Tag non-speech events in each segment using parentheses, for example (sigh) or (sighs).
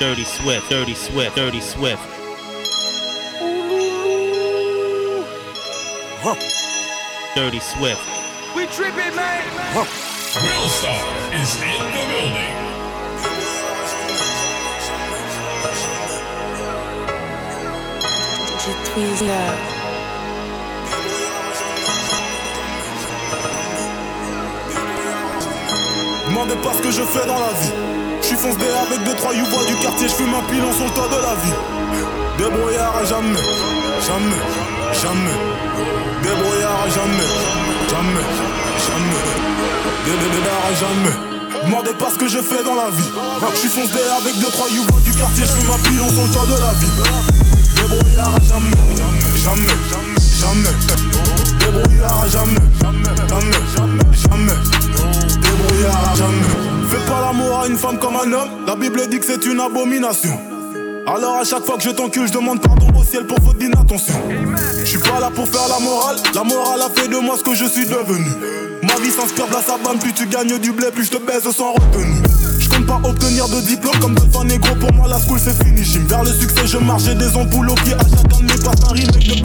Dirty Swift, Dirty Swift, Dirty Swift. Huh. Dirty Swift. We tripping, man. Huh. star is in the building. Je Twizzler. Demandez pas ce que je fais dans la vie. Je suis foncé avec deux trois youvois du quartier, je fume un pilon sur le toit de la vie. Débrouillard à jamais, jamais, jamais. Débrouillard à jamais, jamais, jamais. Débrouillard à jamais. Demandez pas ce que je fais dans la vie. Je suis foncé avec deux trois youvois du quartier, je fume un pilon sur le toit de la vie. Débrouillard à jamais, jamais, jamais. Débrouillard à jamais, jamais, jamais, jamais. Débrouillard à jamais. Une femme comme un homme. La Bible dit que c'est une abomination. Alors à chaque fois que je t'encule, je demande pardon au ciel pour votre d'inattention. Je suis pas là pour faire la morale. La morale a fait de moi ce que je suis devenu. Ma vie s'inspire de la savane, plus tu gagnes du blé, plus je te baise sans retenue. Je compte pas obtenir de diplôme comme Dolphin Negro, pour moi la school c'est fini. Vers le succès, je marche, j'ai des ampoules au pied à chacun de mes pas de Billie.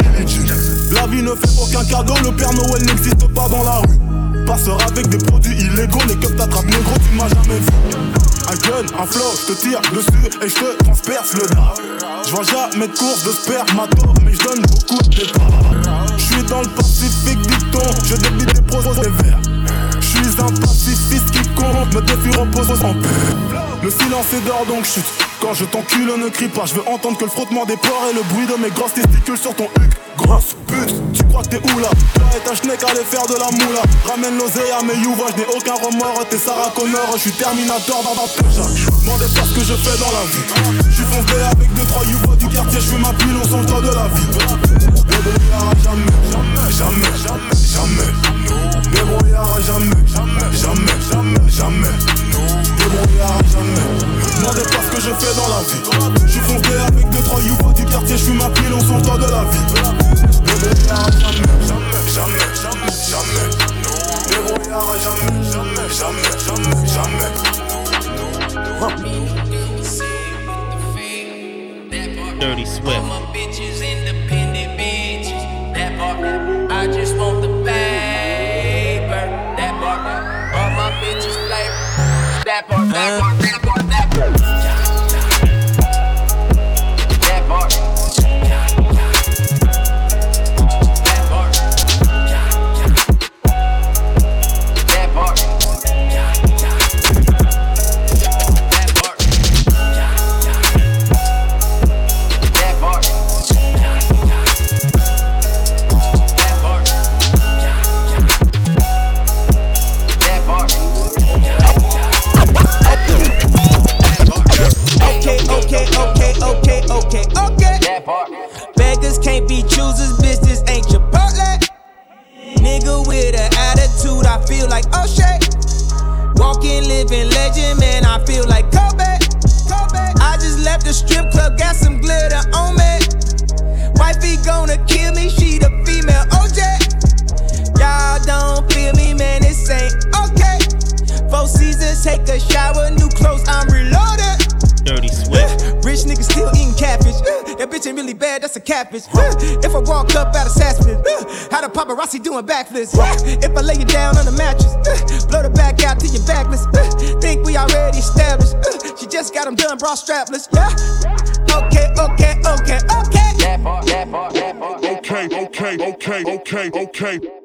La vie ne fait aucun cadeau, le Père Noël n'existe pas dans la rue. Passeur avec des produits illégaux, les keufs t'attrapent négro, tu m'as jamais vu. Un gun, un flow, je te tire dessus et je te transperce le dos. Je vois jamais de course de spermato, mais je donne beaucoup de départ. Je suis dans le Pacifique, dit-on, je débite des pros verts. Je suis un pacifiste qui compte, me défie repose en paix. Le silence est d'or donc chute. Quand je t'encule, ne crie pas. Je veux entendre que le frottement des pores et le bruit de mes grosses testicules sur ton huc. Grosse pute, tu crois que t'es où là? Toi et ta schneck allez faire de la moula. Ramène l'oseille à mes youvois, je n'ai aucun remords. T'es Sarah Connor, je suis Terminator dans ma Peugeot. Demandez pas ce que je fais dans la vie. Je suis foncé avec deux trois youvois du quartier, je fais ma pile, on s'en de la vie. Jamais, jamais, jamais, jamais. Feel like O'Shea. Walking, living legend, man, I feel like Kobe. Kobe. I just left the strip club, got some glitter on me. Wifey gonna kill me, she the female OJ. Y'all don't feel me, man, this ain't okay. Four seasons, take a shower, new clothes, I'm reloaded. Dirty Swift. Rich niggas still eating catfish. (sighs) That bitch ain't really bad, that's a catfish. Uh, (sighs) If I walk up out of Saspin, uh, (sighs) how the paparazzi doing backflips? If I lay you down on the mattress, blow the back out till you're backless. Think we already established. She just got them done, bra strapless. Yeah. Okay, okay, okay, okay. Okay, okay, okay, okay, okay.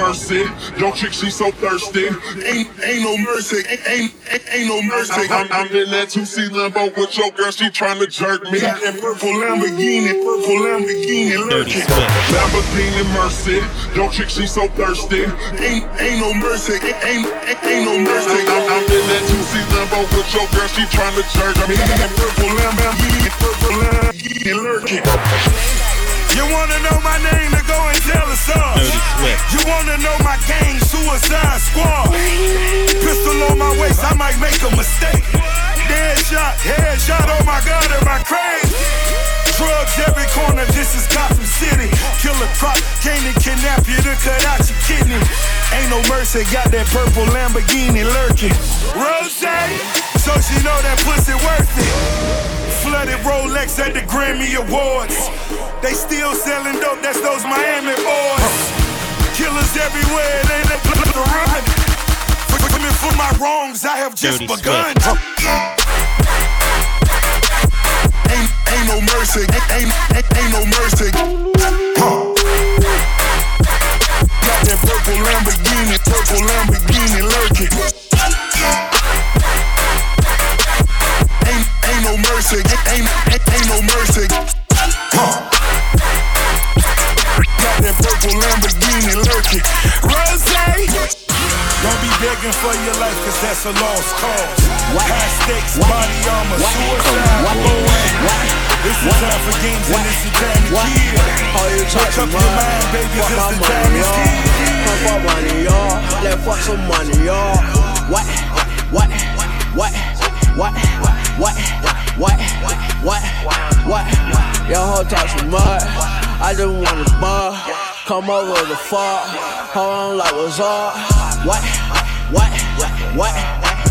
Yo, chick, she so thirsty. Ain't, ain't no mercy, ain't, ain't, ain't no mercy. I'm, I'm in that 2C Lambo with your girl, she tryna jerk me. Got that purple Lamborghini, purple Lamborghini Dirty lurking. Lamborghini Mercy. Yo, chick, she so thirsty. Ain't, ain't no mercy, ain't, ain't, ain't no mercy. I'm, I'm in that 2C Lambo with your girl, she tryna jerk me. Got that purple Lamborghini, purple Lamborghini lurking. You wanna know my name? Then go and tell us all. You wanna know my gang, Suicide Squad. Pistol on my waist, I might make a mistake. Dead shot, head shot, oh my god, am I crazy? Drugs every corner, this is Gotham City. Killer crop, came to kidnap you to cut out your kidney. Ain't no mercy, got that purple Lamborghini lurking. Rose, so she know that pussy worth it. Flooded Rolex at the Grammy Awards. They still selling dope, that's those Miami boys. Killers everywhere, it ain't a place to run. Forgive me for my wrongs, I have just Dirty begun. Ain't, ain't no mercy, ain't, ain't, ain't, no mercy. Huh. Got that purple Lamborghini, purple Lamborghini lurking. That's a lost cause. High stakes, body armor, suicide, boy. This is time for games and this is time to kill. Wake up your mind, baby, this the time is kill. Come for money, y'all. Let's fuck some money, y'all. What? What? What? What? What? What? What? What? Your whole talk some mud. I just wanna bar. Come over the fuck. Hold on like what's up. What? What? What? What? What?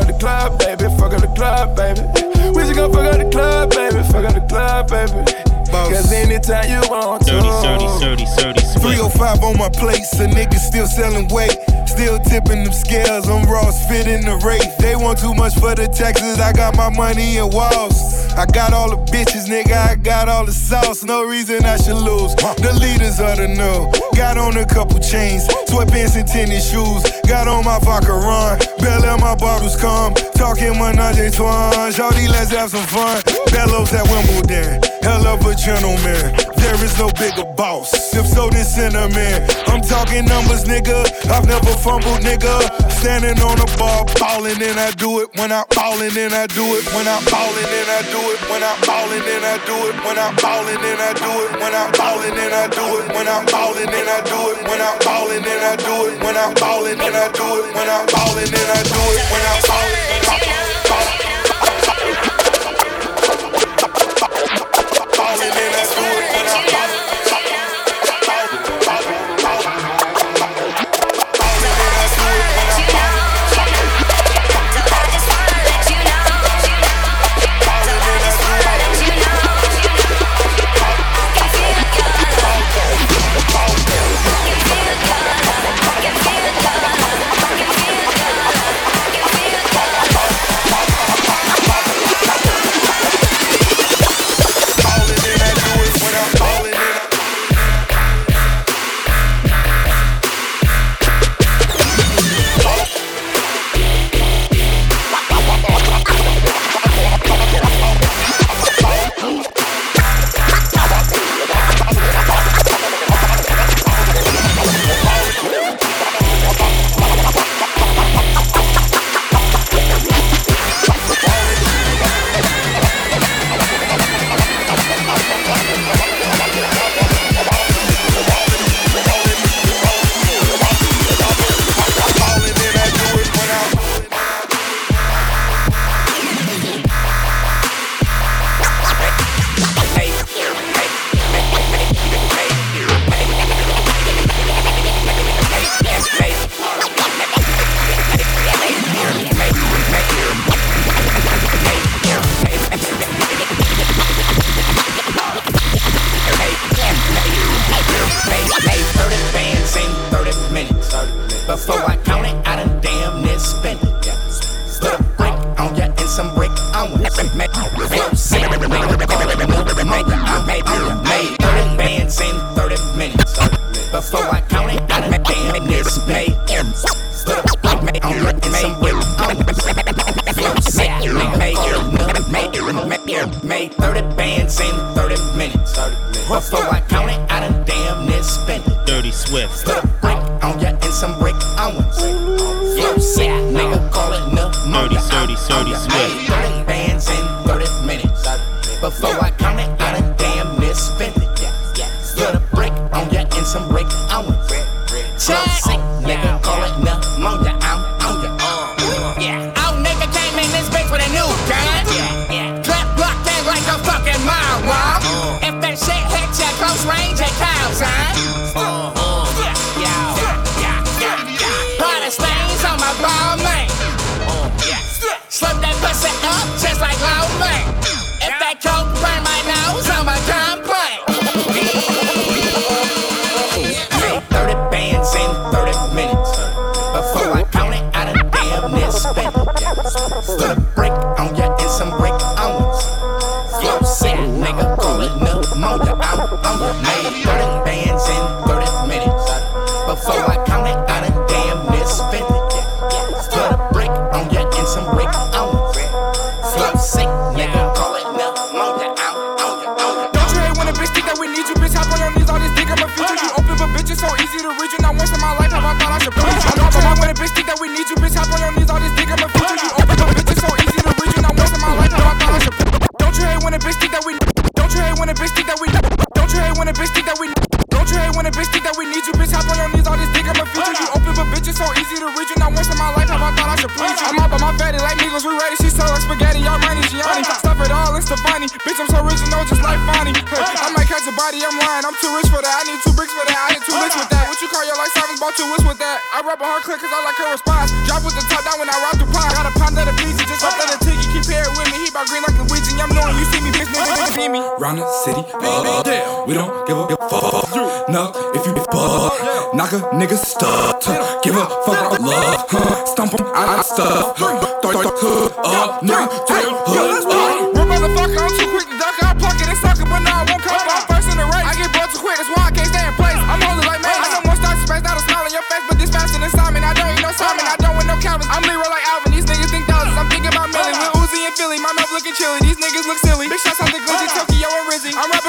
Up the club, baby. Fuck up the club, baby. We just gon' fuck up the club, baby. Fuck up the club, baby. Cause anytime you want to. Dirty, dirty, dirty, dirty Swift. 305 on my plate, so niggas still selling weight. Still tipping them scales, I'm Ross fit in the race. They want too much for the taxes, I got my money in walls. I got all the bitches, nigga, I got all the sauce. No reason I should lose. The leaders of the new. Got on a couple chains, sweatpants and tennis shoes. Got on my vodka run, Bell my bottles come. Talking menage a trois. Shawty, let's have some fun. Bellows at Wimbledon, hell of a gentleman. There is no bigger boss. If so, then cinnamon. I'm talking numbers, nigga. I've never fumbled, nigga. Standing on the ball, ballin', and I do it. When I ballin', and I do it. When I ballin', and I do it. When I ballin', and I do it. When I ballin', and I do it. When I ballin', and I do it. When I ballin', and I do it. When I ballin', and I do it. When I ballin', and I do it. When I ballin', and I I do it when I call it. 30. Give a fuck. No, if you fuck, knock a nigga stuck. Give a fuck about love, huh? Stomp him out of stuff. Throw your hood up, nigga,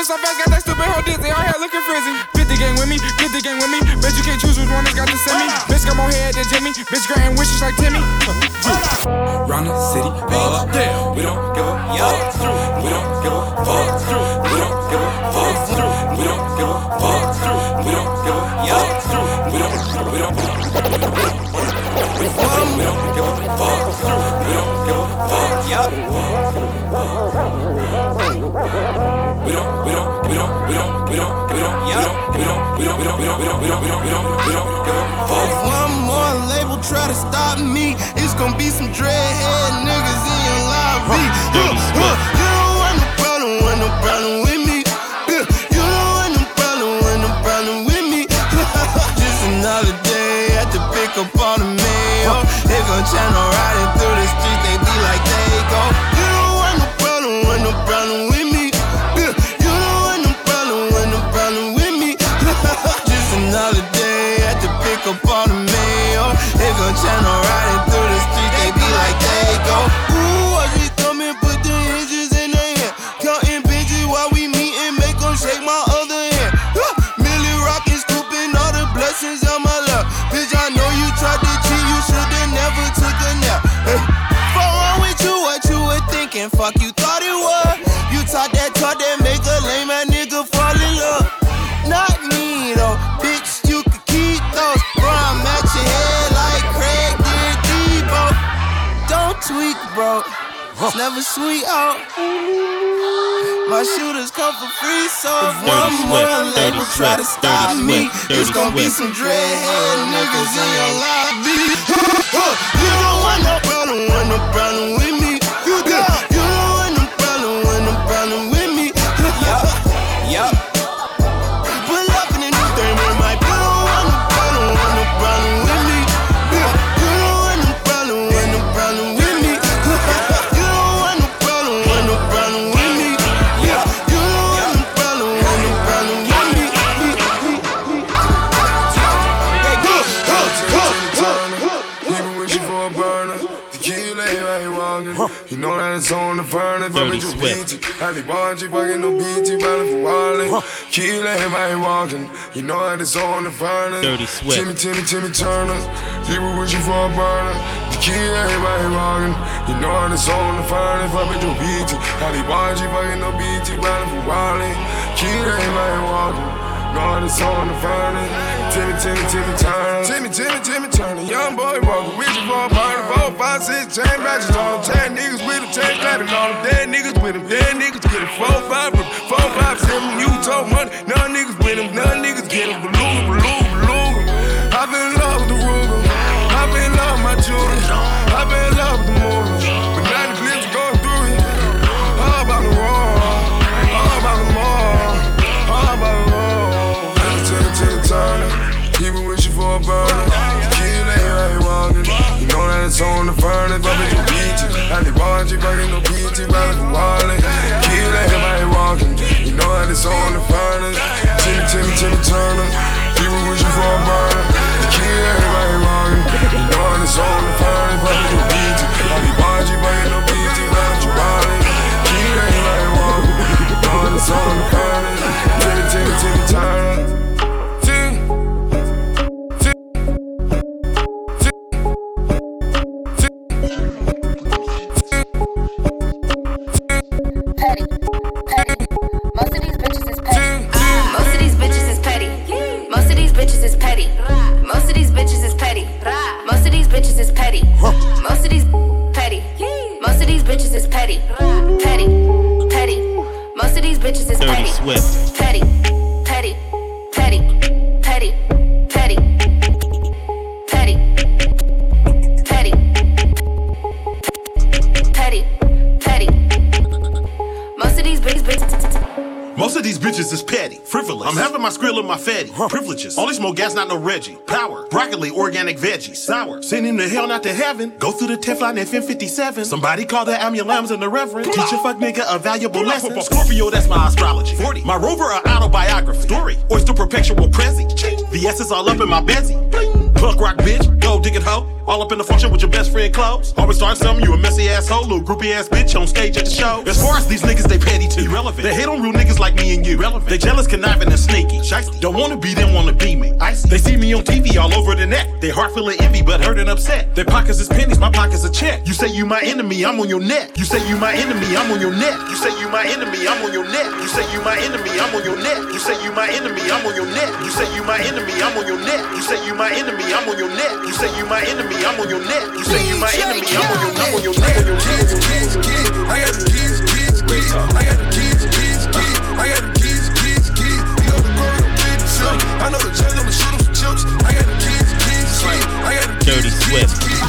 rapping so fast, got that stupid hoe dizzy. Her hair looking frizzy. Fit the gang with me, fit the gang with me. Bet you can't choose which one that's got to send me. Bitch got more head than Jimmy. Bitch granting wishes like Timmy. Round the city, uh, we don't we don't, we don't, we don't, we don't, we don't, we don't, we don't, we don't give a fuck. If one more label try to stop me, it's gonna be some dreadhead niggas in your lobby. Huh, huh. You don't want no problem, want no problem with me. Yeah, You don't want no problem, want no problem with me. (laughs) Just another day at the pick up all the mail. They gon' channel channel riding through the streets, they be like they go. Ooh, It's never sweet out. My shooters come for free, so if one more label try to stop me, it's gonna be some dreadhead niggas in your lobby. You don't want no problem, want no problem with me. Burner. The key lay right walking. You know that it's on the burner. But Dirty you beat it. I be watching, fucking no BT, running for walling. Key lay right walking. You know that it's on the burner. Dirty Swift. Timmy, Timmy, Timmy Turner. People wishing for a burner. The key lay right walking. You know that it's on the burner. Fucking no BT. I be watching, fucking no BT, running for walling. Key lay right walking. God is on the burner. Timmy, Timmy, Timmy Turner. Timmy, Timmy, Timmy Turner. Young boy walking with you for a party. Four, five, six, chain badges on. Ten niggas with him, chain clapping on. Dead niggas with him. Dead niggas get him. Four, five, four, five, seven. You told money. None niggas with him. None niggas get him. Beluga, beluga, beluga. I feel in love with the Ruger. I feel in love with my children. I feel in love with the a burner. Kill it, I ain't walking. You know that it's on the furnace, but bitch, you beat it. I need watch it, fucking no BT, rather than walling. Kill it, ain't walking. You know that it's on the furnace. Timmy, Timmy, Timmy Turner. People wishing for a burner. Kill it, Him to hell, not to heaven. Go through the Teflon FN57. Somebody call the ambulance and the reverend. Teach a fuck nigga a valuable lesson. Scorpio, that's my astrology. 40. My rover, a autobiography. Story. Oyster perpetual prezi. S is all up in my bezzy. Punk rock bitch, go dig it hoe. All up in the function with your best friend clothes. Always start something, you a messy asshole, little groupie ass bitch on stage at the show. As far as these niggas, they petty too. Irrelevant. They hate on real niggas like me and you. Relevant. They jealous, conniving, and sneaky. Shiesty. Don't wanna be them, wanna be me. Icy. They see me on TV all over the net. They heart full of envy, but hurt and upset. Their pockets is pennies, my pockets a check. You say you my enemy, I'm on your neck. You say you my enemy, I'm on your neck. You say you my enemy, I'm on your neck. You say you my enemy, I'm on your neck. You say you my enemy, I'm on your neck. You say you my enemy, I'm on your neck. You say you my enemy, I'm on your neck. You say you my enemy, I'm on your neck. You say you my enemy, I'm on your, I'm on your neck. Kids, kids, kids. I got the kids, kids, kids. I got the kids, kids, kids. I got the kids, kids, kids. You know the girl, kid, son. I know the judge, I'ma shoot 'em some chips. I got the kids, kids, kids. I got the Dirty Swift. radar,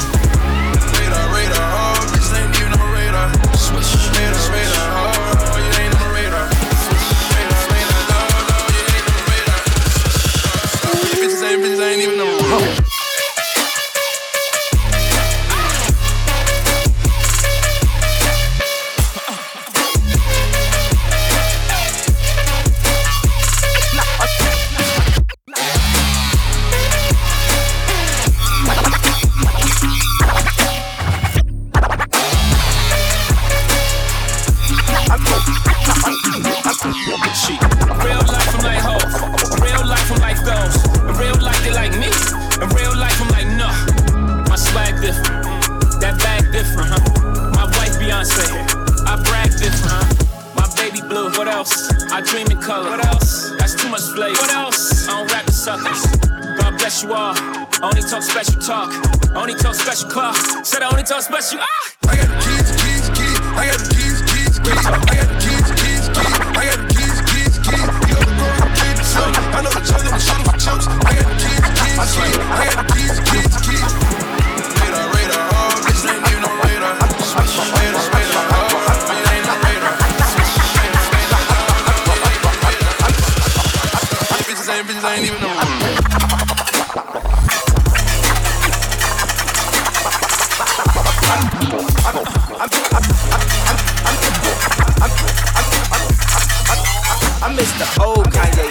I miss the old Kanye.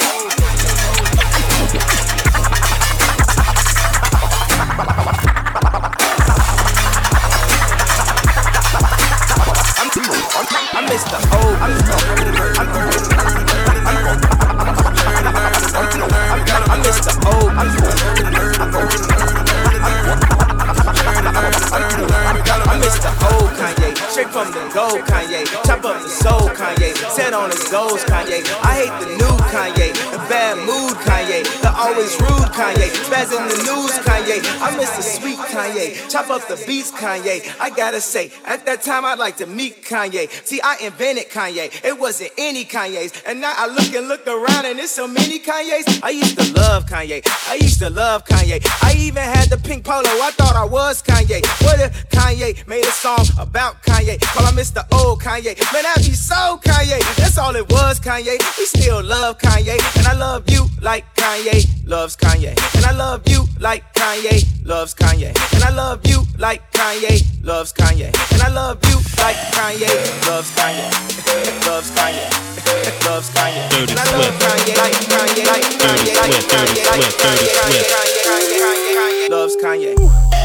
I miss the old. I miss the old. Kanye, from the Kanye. On his goals Kanye. I hate the new Kanye, the bad mood Kanye, the always rude Kanye, spaz in the news Kanye. I miss the sweet Kanye, chop up the beats Kanye. I gotta say, at that time I'd like to meet Kanye. See, I invented Kanye, it wasn't any Kanye's, and now I look and look around and there's so many Kanye's. I used to love Kanye, I used to love Kanye. I even had the pink polo, I thought I was Kanye. What if Kanye made a song about Kanye? Call I miss the old Kanye. Man, I be so Kanye. That's all it was, Kanye. We still love Kanye. And I love you like Kanye loves Kanye. And I love you like Kanye loves Kanye. And I love you like Kanye loves Kanye. And I love you like Kanye loves Kanye. (laughs) loves Kanye. (laughs) loves Kanye. And I love Kanye like Kanye like Kanye like Kanye like Kanye Swift. Kanye Kanye Kanye loves Kanye.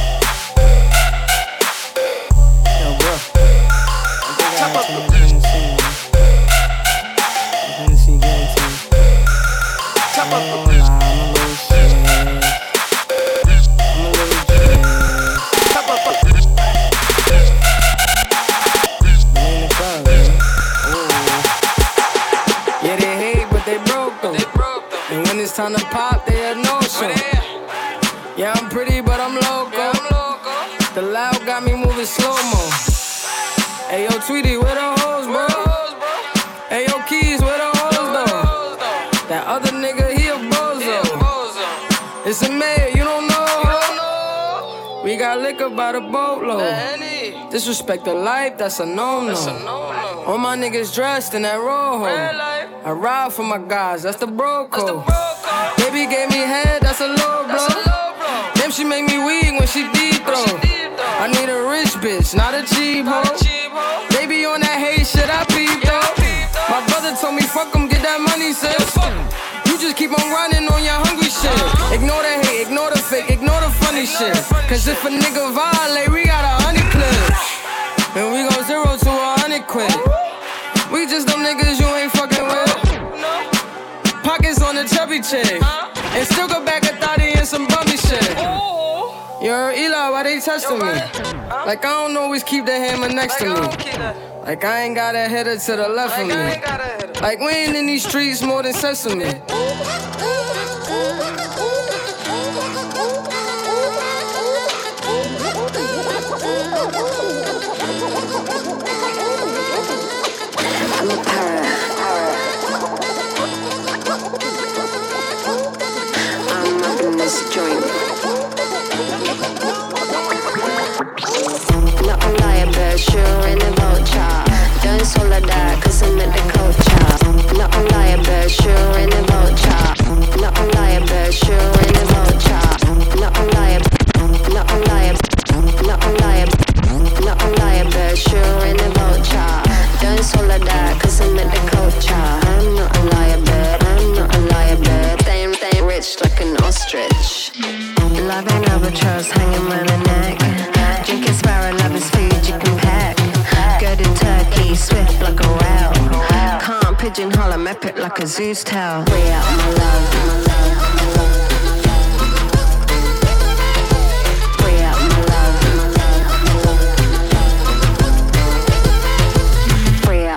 Yo, Tweety, where the hoes, bro? Hey, yo, Keys, where the hoes, though? That other nigga, he a bozo. It's a mayor, you don't know. We got liquor by the boatload. Disrespect the life, that's a no no. All my niggas dressed in that rojo. I ride for my guys, that's the bro code. Baby gave me head, that's a low blow. Damn, she made. me. Bitch, not a cheap hoe. Baby on that hate shit, I peep though. My brother told me fuck 'em, get that money, sis. You just keep on running on your hungry shit. Ignore the hate, ignore the fake, ignore the funny shit. Cause if a nigga violate, we got a honey clip. And we go zero to a hundred quid. We just them niggas you ain't fucking with. Pockets on the chubby chick. And still go back a thotty and some bummy shit. Yo, Eli, why they testing me? Like I don't always keep the hammer next to me. Like I ain't got a header to the left of me. Like we ain't in these streets more than sesame. I'm a parrot. I'm up in this joint. Sure vulture. I'm in the culture. Not a liar, but sure in a vulture. Not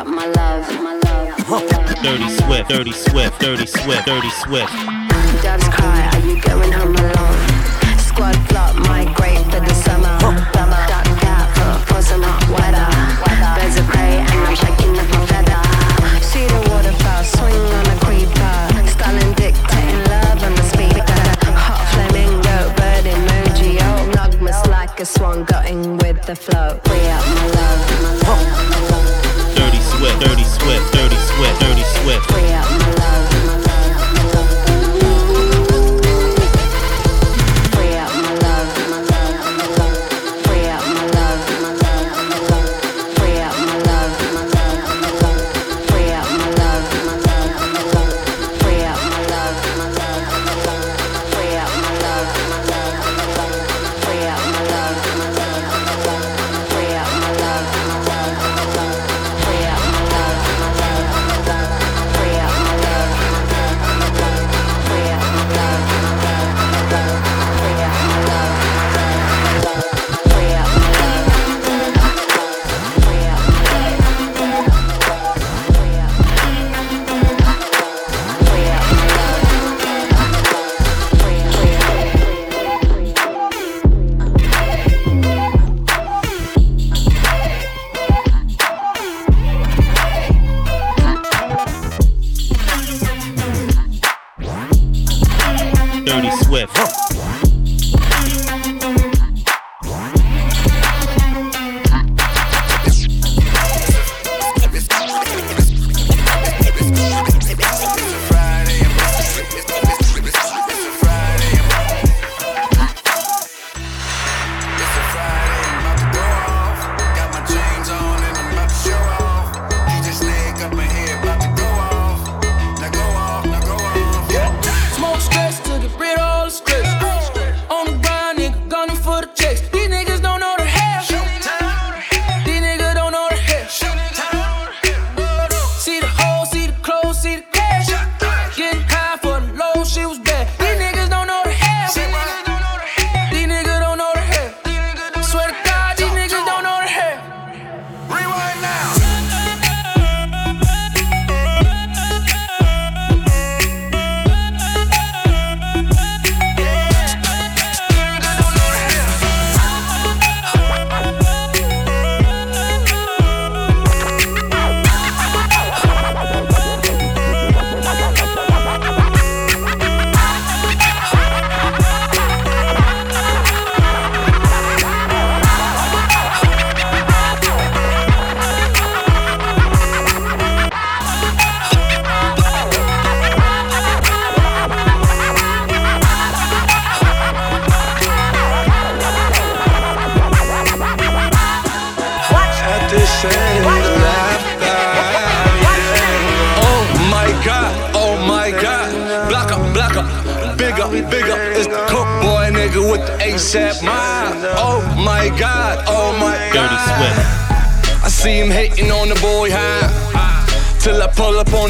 my love, my love, my love. Dirty Swift, Dirty Swift, Dirty Swift, Dirty Swift. Doves cry, are you going home alone? Squad flop, migrate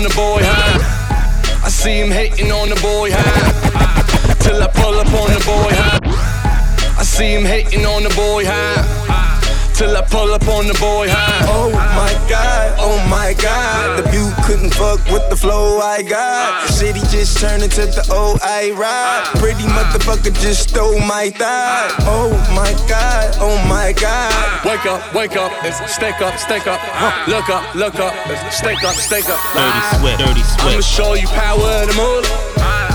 on the boy high. I see him hating on the boy high. Till I pull up on the boy high. I see him hating on the boy high till I pull up on the boy high. Oh my god, oh my god. The view couldn't fuck with the flow I got. The city just turned into the old I ride. Pretty motherfucker just stole my thigh. Oh my god, oh my god. Wake up, wake up, stake up, stake up. Look up, look up, stake up, stake up. Dirty Swift, Dirty Swift. I'ma show you power of the moolah.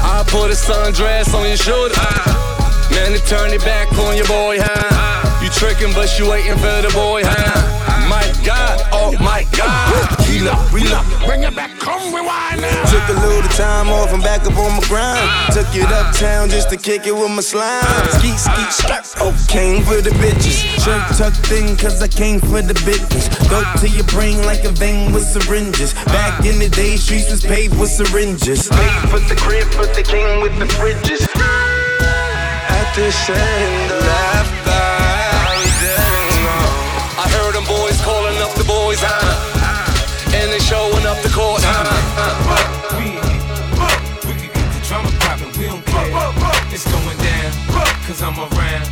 I'll put a sundress on your shoulder. Man, to turn it back on your boy, huh? You tricking, but you waiting for the boy, huh? My God, oh my God. Heal up, reload, bring it back, come rewind now. Took a little time off, I'm back up on my grind. Took it uptown just to kick it with my slime. Skeet, skeet, strap. Oh, came for the bitches. Shirt tucked in, cause I came for the bitches. Go to your brain like a vein with syringes. Back in the day, streets was paved with syringes. Paid for the crib, but they came with the fridges. At this end, the left I heard them boys calling up the boys, huh? And they showing up the court, huh? We, we can get the drama poppin', we don't care. It's going down, cause I'm around.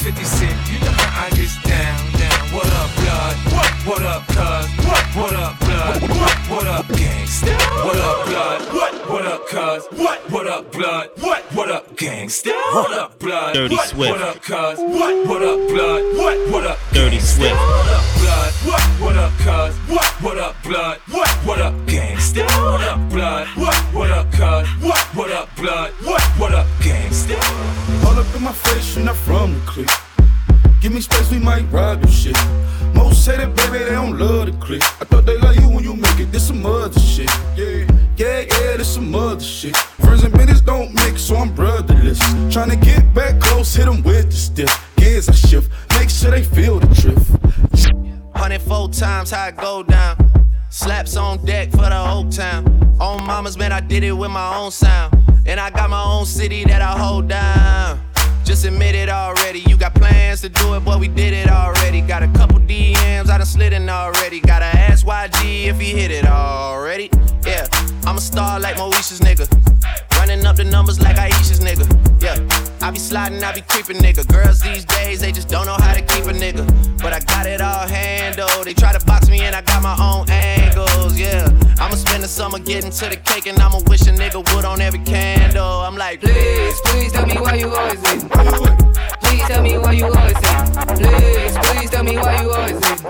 50 Cent, you know how I get down, down. What up, blood? What up, cuz? What up, blood? What up, gangsta? What up, blood? What up, cuz? What up, blood? What up, gangsta? What up, blood? Dirty Swift. What up, cuz? What up, blood? What up, Dirty Swift. What up, blood? What up, cuz? What up, blood? What up, gangsta? What up, blood? What up, cuz? What up, blood? What up, gangsta? All up in my face, you're not from the clique. Give me space, we might ride this shit. Most say that, baby, they don't love the click. I thought they like you when you make it. This some other shit. Yeah, yeah, yeah, other shit. Friends and business don't mix, so I'm brotherless. Tryna get back close, hit them with the stiff. Gears I shift, make sure they feel the drift. 104 times how it go down. Slaps on deck for the whole town. On mamas, man, I did it with my own sound. And I got my own city that I hold down. Just admit it already. You got plans to do it, but we did it already. Got a couple DMs, I done slid in already. Gotta ask YG if he hit it already. Star like Moesha's nigga. Running up the numbers like Aisha's nigga. Yeah, I be sliding, I be creeping nigga. Girls these days, they just don't know how to keep a nigga. But I got it all handled. They try to box me and I got my own angles. Yeah, I'ma spend the summer getting to the cake and I'ma wish a nigga would on every candle. I'm like, please, please tell me why you always leave. Please tell me why you always leave. Please, please tell me why you always leave.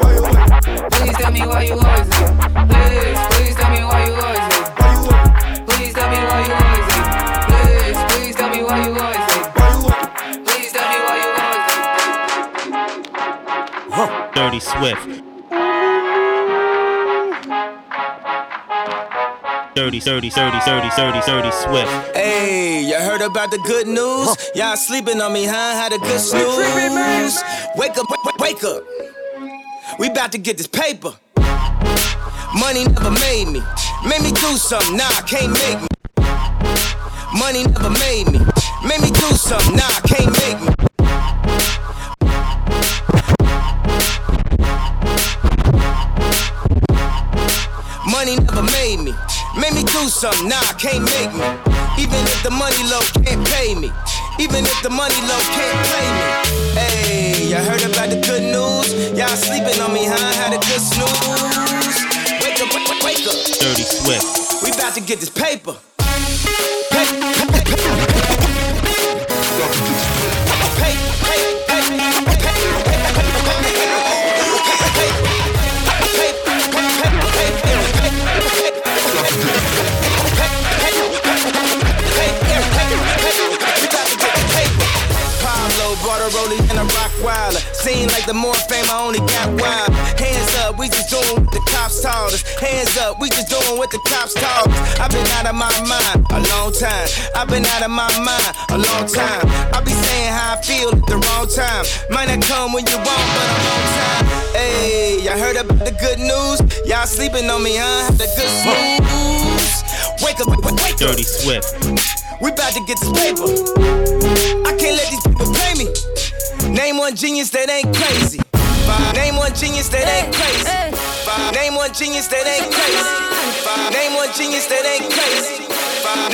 Please tell me why you always leave. Please, please tell me why you always. Swift. Dirty, dirty, dirty, dirty, dirty, dirty Swift. Hey, you heard about the good news? Y'all sleeping on me, huh? Had a good snooze. Wake up, wake, wake up. We about to get this paper. Money never made me. Made me do something, nah, I can't make me. Money never made me. Made me do something, nah, I can't make me. Do something, nah, can't make me. Even if the money low can't pay me. Even if the money low can't play me. Hey, you heard about the good news? Y'all sleeping on me, huh? Had a good snooze. Wake up, wake up, wake up. Dirty Swift. We about to get this paper. Pablo brought a the more fame, I only got wild. Hands up we just doing what the cops told us. Hands up, we just doing what the cops told us. I've been out of my mind a long time. I've been out of my mind a long time. I be saying how I feel at the wrong time. Might not come when you want, but I'm on time. Hey, y'all heard about the good news? Y'all sleeping on me, huh? The good news. Wake up, wake up, wake up. Dirty Swift. We about to get this paper. I can't let these people play me. Name one genius that ain't crazy. Name one genius that ain't crazy. Name one genius that ain't crazy. Name one genius that ain't crazy.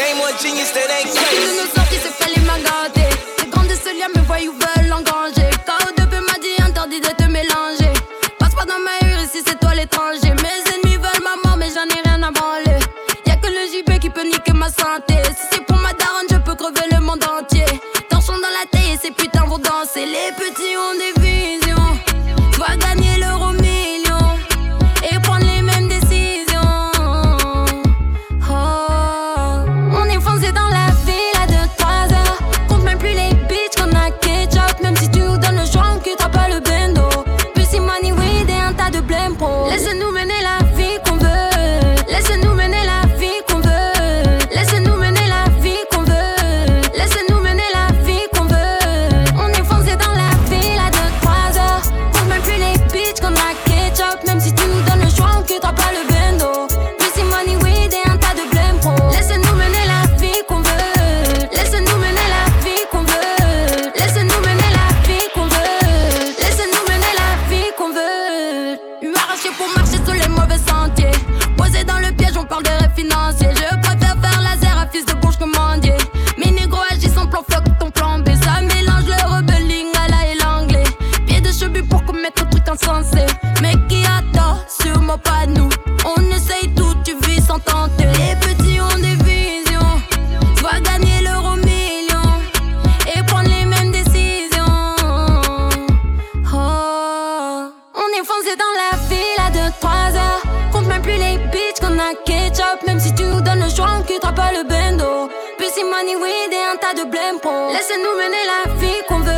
Name one genius that ain't Chacune de crazy. nos sorties les mains gâtées. Les grands de ce lien me voient ou veulent engranger. KO2 m'a dit interdit de te mélanger. Passe pas dans ma rue ici, c'est toi l'étranger. Mes ennemis veulent ma mort, mais j'en ai rien à branler. Y'a que le JP qui peut niquer ma santé. c'est les petits rendez-vous. Laisse-nous mener la vie qu'on veut.